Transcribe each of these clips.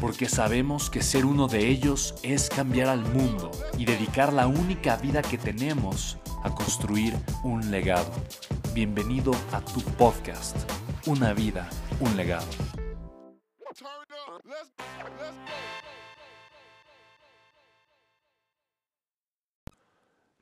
porque sabemos que ser uno de ellos es cambiar al mundo y dedicar la única vida que tenemos a construir un legado. Bienvenido a tu podcast, Una vida, un legado.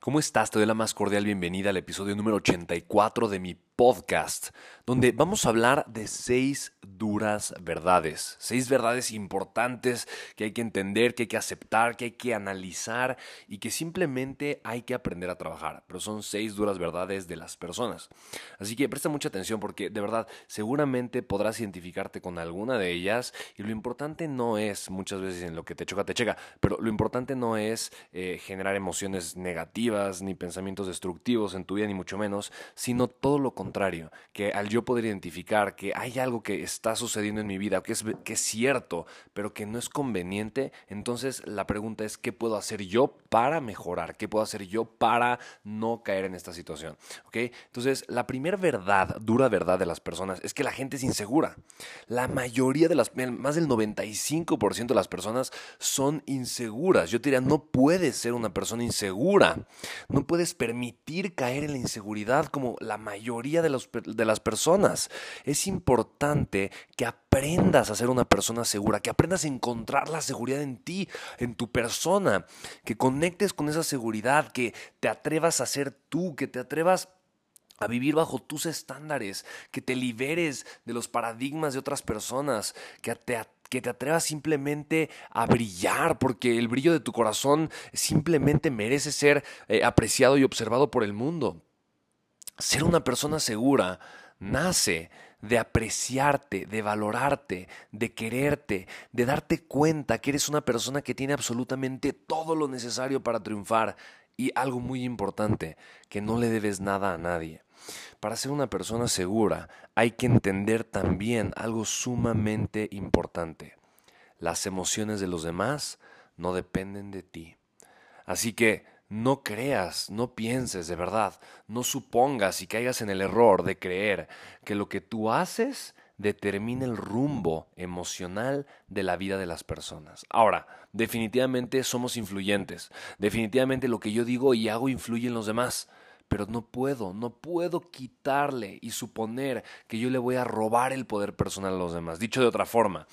¿Cómo estás? Te doy la más cordial bienvenida al episodio número 84 de mi podcast, donde vamos a hablar de seis duras verdades, seis verdades importantes que hay que entender, que hay que aceptar, que hay que analizar y que simplemente hay que aprender a trabajar. Pero son seis duras verdades de las personas. Así que presta mucha atención porque de verdad seguramente podrás identificarte con alguna de ellas y lo importante no es muchas veces en lo que te choca, te checa, pero lo importante no es eh, generar emociones negativas ni pensamientos destructivos en tu vida, ni mucho menos, sino todo lo contrario contrario, que al yo poder identificar que hay algo que está sucediendo en mi vida, que es, que es cierto, pero que no es conveniente, entonces la pregunta es, ¿qué puedo hacer yo para mejorar? ¿Qué puedo hacer yo para no caer en esta situación? ¿Ok? Entonces, la primera verdad, dura verdad de las personas, es que la gente es insegura. La mayoría de las, más del 95% de las personas son inseguras. Yo te diría, no puedes ser una persona insegura. No puedes permitir caer en la inseguridad como la mayoría de, de las personas. Es importante que aprendas a ser una persona segura, que aprendas a encontrar la seguridad en ti, en tu persona, que conectes con esa seguridad, que te atrevas a ser tú, que te atrevas a vivir bajo tus estándares, que te liberes de los paradigmas de otras personas, que te, que te atrevas simplemente a brillar, porque el brillo de tu corazón simplemente merece ser eh, apreciado y observado por el mundo. Ser una persona segura nace de apreciarte, de valorarte, de quererte, de darte cuenta que eres una persona que tiene absolutamente todo lo necesario para triunfar y algo muy importante, que no le debes nada a nadie. Para ser una persona segura hay que entender también algo sumamente importante. Las emociones de los demás no dependen de ti. Así que no creas, no pienses de verdad, no supongas y caigas en el error de creer que lo que tú haces determina el rumbo emocional de la vida de las personas. Ahora, definitivamente somos influyentes, definitivamente lo que yo digo y hago influye en los demás, pero no puedo, no puedo quitarle y suponer que yo le voy a robar el poder personal a los demás. Dicho de otra forma,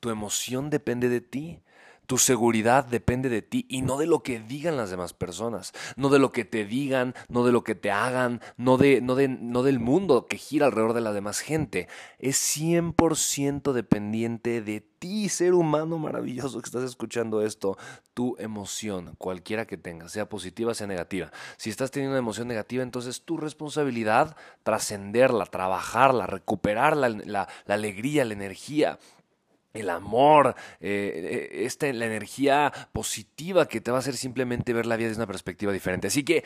tu emoción depende de ti. Tu seguridad depende de ti y no de lo que digan las demás personas, no de lo que te digan, no de lo que te hagan, no, de, no, de, no del mundo que gira alrededor de la demás gente. Es 100% dependiente de ti, ser humano maravilloso que estás escuchando esto, tu emoción, cualquiera que tengas, sea positiva, sea negativa. Si estás teniendo una emoción negativa, entonces tu responsabilidad, trascenderla, trabajarla, recuperar la, la alegría, la energía el amor, eh, eh, esta, la energía positiva que te va a hacer simplemente ver la vida desde una perspectiva diferente. Así que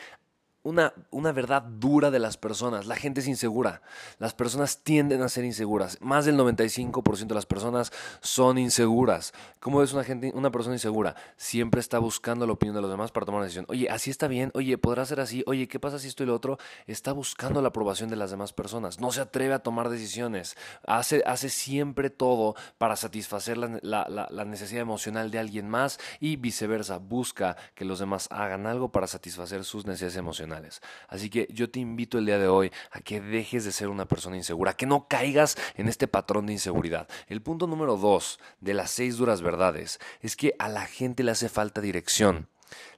una, una, verdad dura de las personas. La gente es insegura. Las personas tienden a ser inseguras. Más del 95% de las personas son inseguras. ¿Cómo es una, gente, una persona insegura? Siempre está buscando la opinión de los demás para tomar una decisión. Oye, así está bien. Oye, podrá ser así. Oye, ¿qué pasa si esto y lo otro? Está buscando la aprobación de las demás personas. No se atreve a tomar decisiones. Hace, hace siempre todo para satisfacer la, la, la necesidad emocional de alguien más y viceversa. Busca que los demás hagan algo para satisfacer sus necesidades emocionales. Así que yo te invito el día de hoy a que dejes de ser una persona insegura, que no caigas en este patrón de inseguridad. El punto número dos de las seis duras verdades es que a la gente le hace falta dirección.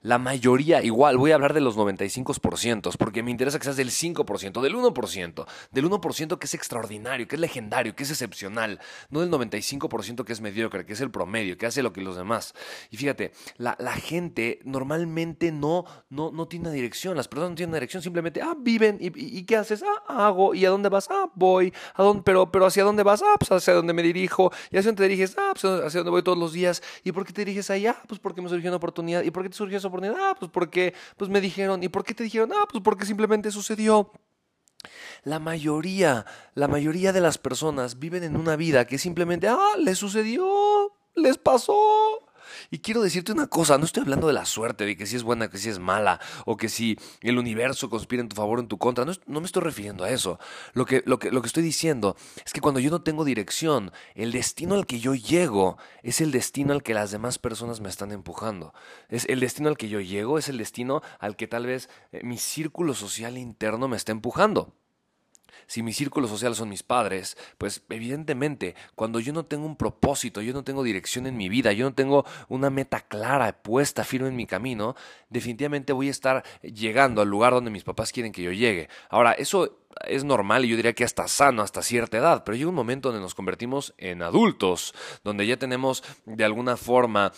La mayoría, igual, voy a hablar de los 95%, porque me interesa que seas del 5%, del 1%, del 1% que es extraordinario, que es legendario, que es excepcional, no del 95% que es mediocre, que es el promedio, que hace lo que los demás. Y fíjate, la, gente normalmente no, no, no tiene una dirección, las personas no tienen una dirección, simplemente, ah, viven, y, ¿qué haces? Ah, hago, ¿y a dónde vas? Ah, voy, ¿a dónde? Pero, pero ¿hacia dónde vas? Ah, pues hacia dónde me dirijo, y hacia dónde te diriges? Ah, pues hacia dónde voy todos los días, ¿y por qué te diriges allá? Pues porque me surgió una oportunidad, ¿y por qué te surgió esa oportunidad? Ah, pues porque pues me dijeron. ¿Y por qué te dijeron? Ah, pues porque simplemente sucedió. La mayoría, la mayoría de las personas viven en una vida que simplemente, ah, les sucedió, les pasó. Y quiero decirte una cosa, no estoy hablando de la suerte, de que si es buena, que si es mala, o que si el universo conspira en tu favor o en tu contra, no, me estoy refiriendo a eso. Lo que, lo, que, lo que estoy diciendo es que cuando yo no tengo dirección, el destino al que yo llego es el destino al que las demás personas me están empujando. Es el destino al que yo llego, es el destino al que tal vez eh, mi círculo social interno me está empujando si mi círculo social son mis padres, pues evidentemente cuando yo no tengo un propósito, yo no tengo dirección en mi vida, yo no tengo una meta clara, puesta, firme en mi camino, definitivamente voy a estar llegando al lugar donde mis papás quieren que yo llegue. Ahora, eso es normal y yo diría que hasta sano hasta cierta edad, pero llega un momento donde nos convertimos en adultos, donde ya tenemos de alguna forma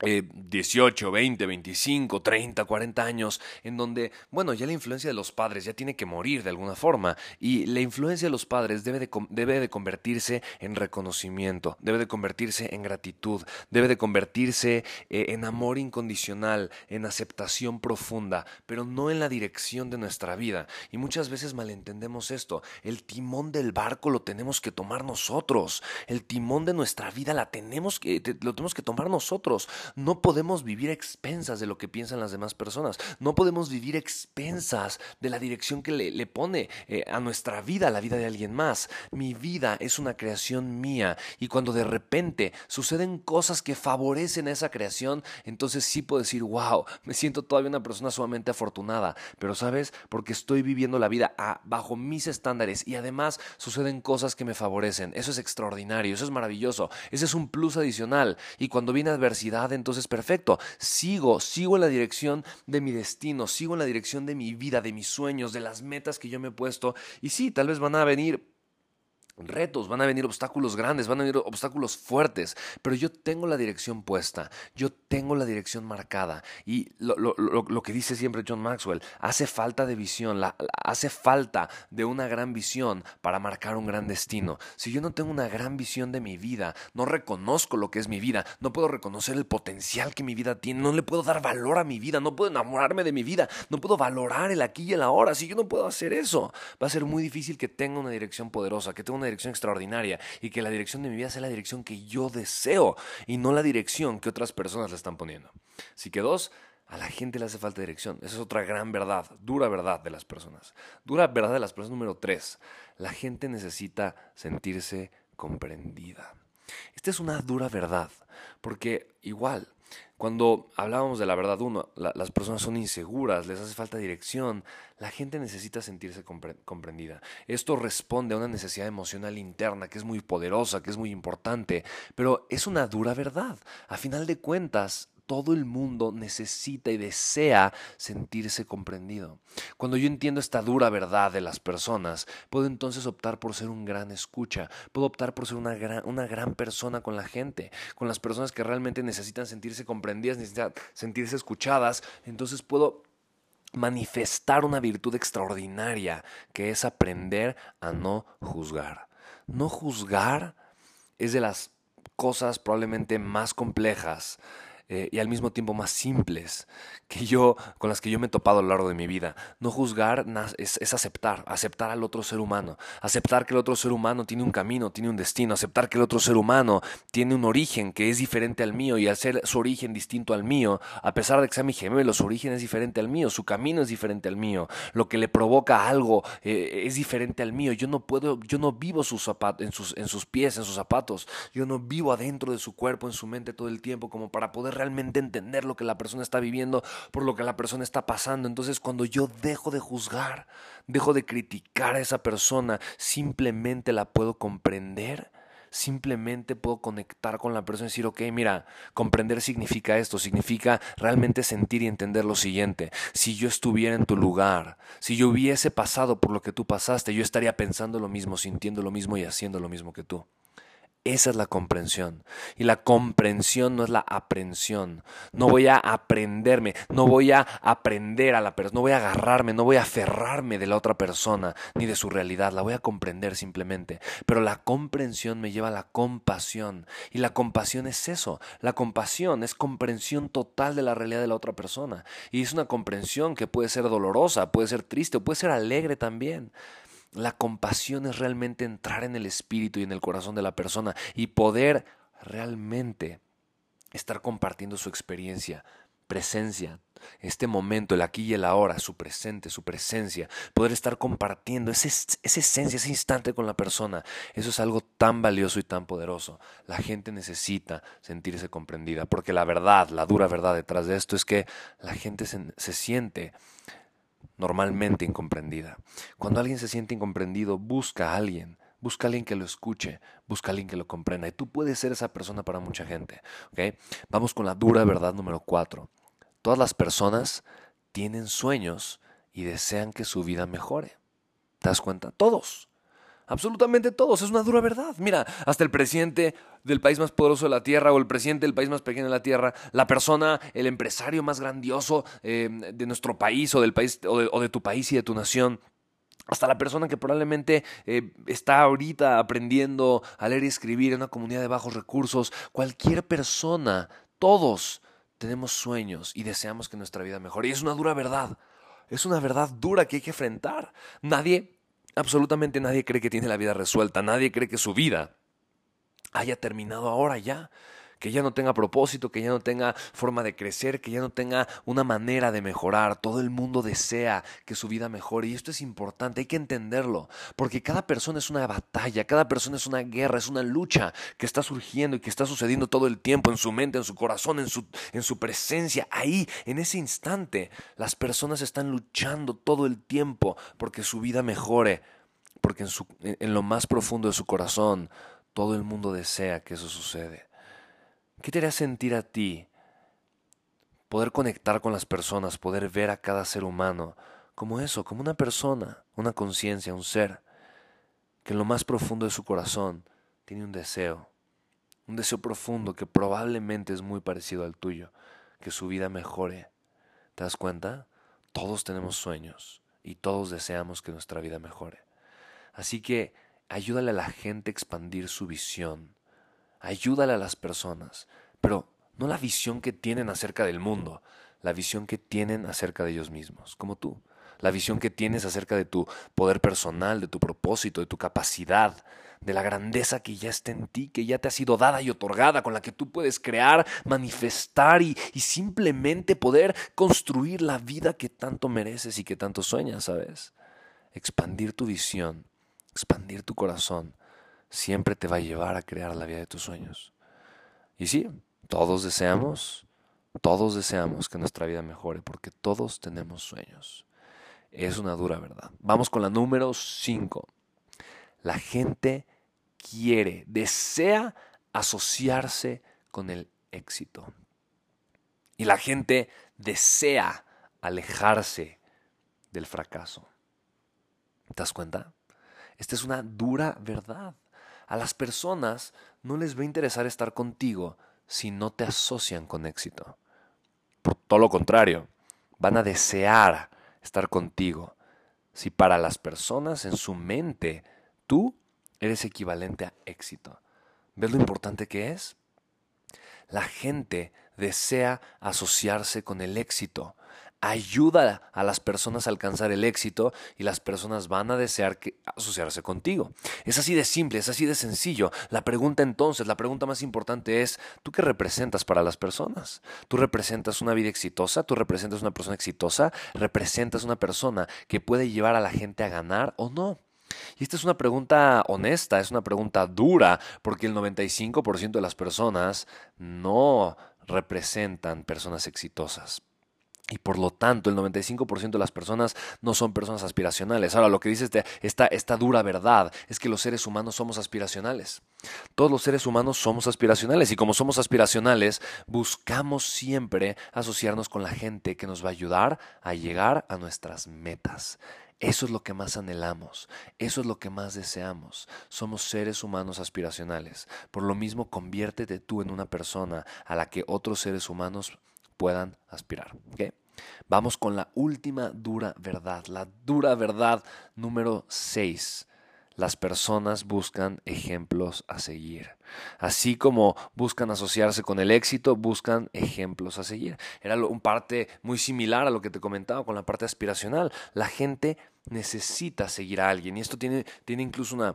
18, 20, 25, 30, 40 años, en donde, bueno, ya la influencia de los padres ya tiene que morir de alguna forma, y la influencia de los padres debe de, debe de convertirse en reconocimiento, debe de convertirse en gratitud, debe de convertirse eh, en amor incondicional, en aceptación profunda, pero no en la dirección de nuestra vida. Y muchas veces malentendemos esto, el timón del barco lo tenemos que tomar nosotros, el timón de nuestra vida la tenemos que, lo tenemos que tomar nosotros. No podemos vivir expensas de lo que piensan las demás personas. No podemos vivir expensas de la dirección que le, pone eh, a nuestra vida, a la vida de alguien más. Mi vida es una creación mía y cuando de repente suceden cosas que favorecen esa creación, entonces sí puedo decir, wow, me siento todavía una persona sumamente afortunada. Pero sabes, porque estoy viviendo la vida bajo mis estándares y además suceden cosas que me favorecen. Eso es extraordinario, eso es maravilloso. Ese es un plus adicional. Y cuando viene adversidad, entonces perfecto, sigo, sigo en la dirección de mi destino, sigo en la dirección de mi vida, de mis sueños, de las metas que yo me he puesto. Y sí, tal vez van a venir retos, van a venir obstáculos grandes, van a venir obstáculos fuertes, pero yo tengo la dirección puesta, yo tengo la dirección marcada. Y lo, que dice siempre John Maxwell, hace falta de visión, hace falta de una gran visión para marcar un gran destino. Si yo no tengo una gran visión de mi vida, no reconozco lo que es mi vida, no puedo reconocer el potencial que mi vida tiene, no le puedo dar valor a mi vida, no puedo enamorarme de mi vida, no puedo valorar el aquí y el ahora. Si yo no puedo hacer eso, va a ser muy difícil que tenga una dirección poderosa, que tenga una dirección extraordinaria y que la dirección de mi vida sea la dirección que yo deseo y no la dirección que otras personas le están poniendo. Así que dos, a la gente le hace falta dirección. Esa es otra gran verdad, dura verdad de las personas. Dura verdad de las personas número tres. La gente necesita sentirse comprendida. Esta es una dura verdad, porque igual cuando hablábamos de la verdad uno, las personas son inseguras, les hace falta dirección, la gente necesita sentirse comprendida. Esto responde a una necesidad emocional interna que es muy poderosa, que es muy importante, pero es una dura verdad. A final de cuentas, todo el mundo necesita y desea sentirse comprendido. Cuando yo entiendo esta dura verdad de las personas, puedo entonces optar por ser un gran escucha, puedo optar por ser una gran, persona con la gente, con las personas que realmente necesitan sentirse comprendidas, necesitan sentirse escuchadas, entonces puedo manifestar una virtud extraordinaria que es aprender a no juzgar. No juzgar es de las cosas probablemente más complejas eh, y al mismo tiempo más simples que yo, con las que yo me he topado a lo largo de mi vida. No juzgar es, es, aceptar, aceptar al otro ser humano, aceptar que el otro ser humano tiene un camino, tiene un destino, aceptar que el otro ser humano tiene un origen que es diferente al mío y al ser su origen distinto al mío, a pesar de que sea mi gemelo, su origen es diferente al mío, su camino es diferente al mío, lo que le provoca algo eh, es diferente al mío. Yo no puedo, yo no vivo sus en, sus, en sus pies, en sus zapatos, yo no vivo adentro de su cuerpo, en su mente todo el tiempo como para poder realmente entender lo que la persona está viviendo, por lo que la persona está pasando. Entonces cuando yo dejo de juzgar, dejo de criticar a esa persona, simplemente la puedo comprender, simplemente puedo conectar con la persona y decir, ok, mira, comprender significa esto, significa realmente sentir y entender lo siguiente. Si yo estuviera en tu lugar, si yo hubiese pasado por lo que tú pasaste, yo estaría pensando lo mismo, sintiendo lo mismo y haciendo lo mismo que tú. Esa es la comprensión. Y la comprensión no es la aprensión. No voy a aprenderme, no voy a aprender a la persona, no voy a agarrarme, no voy a aferrarme de la otra persona ni de su realidad. La voy a comprender simplemente. Pero la comprensión me lleva a la compasión. Y la compasión es eso. La compasión es comprensión total de la realidad de la otra persona. Y es una comprensión que puede ser dolorosa, puede ser triste, puede ser alegre también. La compasión es realmente entrar en el espíritu y en el corazón de la persona y poder realmente estar compartiendo su experiencia, presencia, este momento, el aquí y el ahora, su presente, su presencia, poder estar compartiendo esa esencia, ese instante con la persona. Eso es algo tan valioso y tan poderoso. La gente necesita sentirse comprendida, porque la verdad, la dura verdad detrás de esto es que la gente se, se siente normalmente incomprendida. Cuando alguien se siente incomprendido, busca a alguien, busca a alguien que lo escuche, busca a alguien que lo comprenda. Y tú puedes ser esa persona para mucha gente. Vamos con la dura verdad número cuatro. Todas las personas tienen sueños y desean que su vida mejore. ¿Te das cuenta? Todos. Absolutamente todos, es una dura verdad. Mira, hasta el presidente del país más poderoso de la Tierra o el presidente del país más pequeño de la Tierra, la persona, el empresario más grandioso eh, de nuestro país o del país o de, tu país y de tu nación, hasta la persona que probablemente eh, está ahorita aprendiendo a leer y escribir en una comunidad de bajos recursos, cualquier persona, todos tenemos sueños y deseamos que nuestra vida mejore. Y es una dura verdad. Es una verdad dura que hay que enfrentar. Nadie Absolutamente nadie cree que tiene la vida resuelta, nadie cree que su vida haya terminado ahora ya que ya no tenga propósito, que ya no tenga forma de crecer, que ya no tenga una manera de mejorar. Todo el mundo desea que su vida mejore y esto es importante, hay que entenderlo, porque cada persona es una batalla, cada persona es una guerra, es una lucha que está surgiendo y que está sucediendo todo el tiempo en su mente, en su corazón, en su, en su presencia. Ahí, en ese instante, las personas están luchando todo el tiempo porque su vida mejore, porque en, su, en lo más profundo de su corazón, todo el mundo desea que eso sucede. ¿Qué te haría sentir a ti? Poder conectar con las personas, poder ver a cada ser humano como eso, como una persona, una conciencia, un ser, que en lo más profundo de su corazón tiene un deseo, un deseo profundo que probablemente es muy parecido al tuyo, que su vida mejore. ¿Te das cuenta? Todos tenemos sueños y todos deseamos que nuestra vida mejore. Así que ayúdale a la gente a expandir su visión, ayúdale a las personas, pero no la visión que tienen acerca del mundo, la visión que tienen acerca de ellos mismos, como tú, la visión que tienes acerca de tu poder personal, de tu propósito, de tu capacidad, de la grandeza que ya está en ti, que ya te ha sido dada y otorgada, con la que tú puedes crear, manifestar y, y simplemente poder construir la vida que tanto mereces y que tanto sueñas, ¿sabes? Expandir tu visión, expandir tu corazón, siempre te va a llevar a crear la vida de tus sueños. Y sí, todos deseamos, todos deseamos que nuestra vida mejore porque todos tenemos sueños. Es una dura verdad. Vamos con la número 5. La gente quiere, desea asociarse con el éxito. Y la gente desea alejarse del fracaso. ¿Te das cuenta? Esta es una dura verdad. A las personas no les va a interesar estar contigo si no te asocian con éxito. Por todo lo contrario, van a desear estar contigo si para las personas en su mente tú eres equivalente a éxito. ¿Ves lo importante que es? La gente desea asociarse con el éxito ayuda a las personas a alcanzar el éxito y las personas van a desear asociarse contigo. Es así de simple, es así de sencillo. La pregunta entonces, la pregunta más importante es, ¿tú qué representas para las personas? ¿Tú representas una vida exitosa? ¿Tú representas una persona exitosa? ¿Representas una persona que puede llevar a la gente a ganar o no? Y esta es una pregunta honesta, es una pregunta dura, porque el 95% de las personas no representan personas exitosas. Y por lo tanto, el 95% de las personas no son personas aspiracionales. Ahora, lo que dice este, esta, esta dura verdad es que los seres humanos somos aspiracionales. Todos los seres humanos somos aspiracionales y como somos aspiracionales, buscamos siempre asociarnos con la gente que nos va a ayudar a llegar a nuestras metas. Eso es lo que más anhelamos, eso es lo que más deseamos. Somos seres humanos aspiracionales. Por lo mismo, conviértete tú en una persona a la que otros seres humanos puedan aspirar. Vamos con la última dura verdad, la dura verdad número 6. Las personas buscan ejemplos a seguir. Así como buscan asociarse con el éxito, buscan ejemplos a seguir. Era un parte muy similar a lo que te comentaba con la parte aspiracional. La gente necesita seguir a alguien y esto tiene, tiene incluso una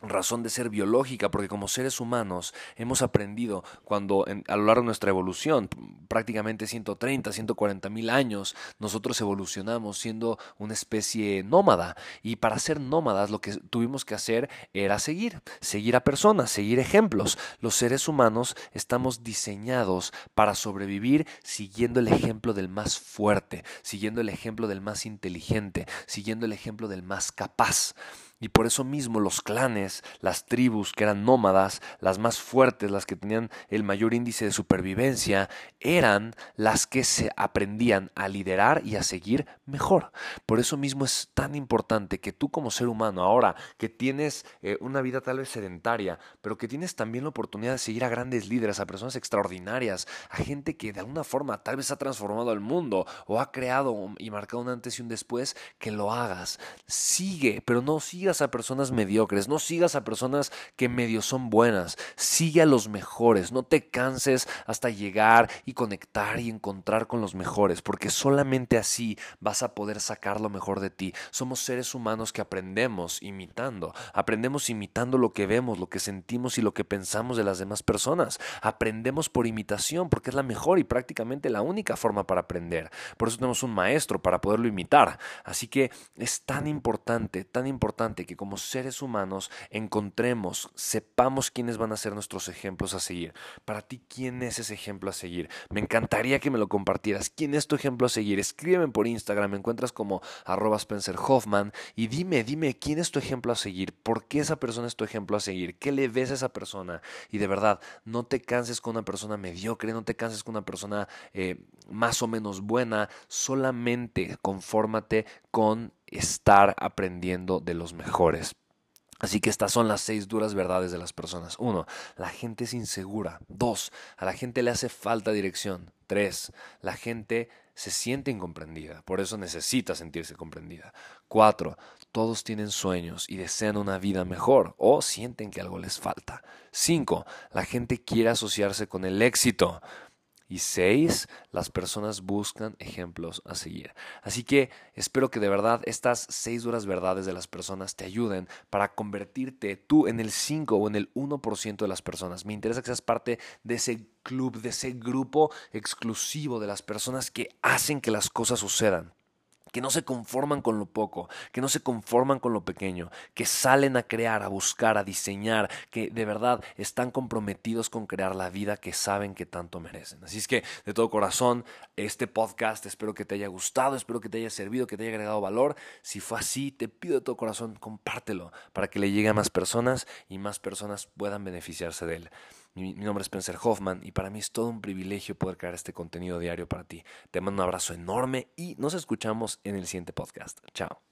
razón de ser biológica, porque como seres humanos hemos aprendido cuando a lo largo de nuestra evolución, prácticamente 130, 140 mil años, nosotros evolucionamos siendo una especie nómada. Y para ser nómadas lo que tuvimos que hacer era seguir, seguir a personas, seguir ejemplos. Los seres humanos estamos diseñados para sobrevivir siguiendo el ejemplo del más fuerte, siguiendo el ejemplo del más inteligente, siguiendo el ejemplo del más capaz. Y por eso mismo los clanes, las tribus que eran nómadas, las más fuertes, las que tenían el mayor índice de supervivencia, eran las que se aprendían a liderar y a seguir mejor. Por eso mismo es tan importante que tú como ser humano, ahora que tienes eh, una vida tal vez sedentaria, pero que tienes también la oportunidad de seguir a grandes líderes, a personas extraordinarias, a gente que de alguna forma tal vez ha transformado el mundo o ha creado y marcado un antes y un después, que lo hagas. Sigue, pero no sigue a personas mediocres, no sigas a personas que medio son buenas, sigue a los mejores, no te canses hasta llegar y conectar y encontrar con los mejores, porque solamente así vas a poder sacar lo mejor de ti. Somos seres humanos que aprendemos imitando, aprendemos imitando lo que vemos, lo que sentimos y lo que pensamos de las demás personas. Aprendemos por imitación, porque es la mejor y prácticamente la única forma para aprender. Por eso tenemos un maestro para poderlo imitar. Así que es tan importante, tan importante que como seres humanos encontremos, sepamos quiénes van a ser nuestros ejemplos a seguir. Para ti, ¿quién es ese ejemplo a seguir? Me encantaría que me lo compartieras. ¿Quién es tu ejemplo a seguir? Escríbeme por Instagram, me encuentras como arroba Spencer Hoffman y dime, dime, ¿quién es tu ejemplo a seguir? ¿Por qué esa persona es tu ejemplo a seguir? ¿Qué le ves a esa persona? Y de verdad, no te canses con una persona mediocre, no te canses con una persona eh, más o menos buena, solamente confórmate con estar aprendiendo de los mejores. Así que estas son las seis duras verdades de las personas. Uno, la gente es insegura. Dos, a la gente le hace falta dirección. Tres, la gente se siente incomprendida, por eso necesita sentirse comprendida. Cuatro, todos tienen sueños y desean una vida mejor o sienten que algo les falta. Cinco, la gente quiere asociarse con el éxito. Y seis, las personas buscan ejemplos a seguir. Así que espero que de verdad estas seis duras verdades de las personas te ayuden para convertirte tú en el 5 o en el 1% de las personas. Me interesa que seas parte de ese club, de ese grupo exclusivo de las personas que hacen que las cosas sucedan que no se conforman con lo poco, que no se conforman con lo pequeño, que salen a crear, a buscar, a diseñar, que de verdad están comprometidos con crear la vida que saben que tanto merecen. Así es que de todo corazón, este podcast espero que te haya gustado, espero que te haya servido, que te haya agregado valor. Si fue así, te pido de todo corazón, compártelo para que le llegue a más personas y más personas puedan beneficiarse de él. Mi, nombre es Spencer Hoffman y para mí es todo un privilegio poder crear este contenido diario para ti. Te mando un abrazo enorme y nos escuchamos en el siguiente podcast. Chao.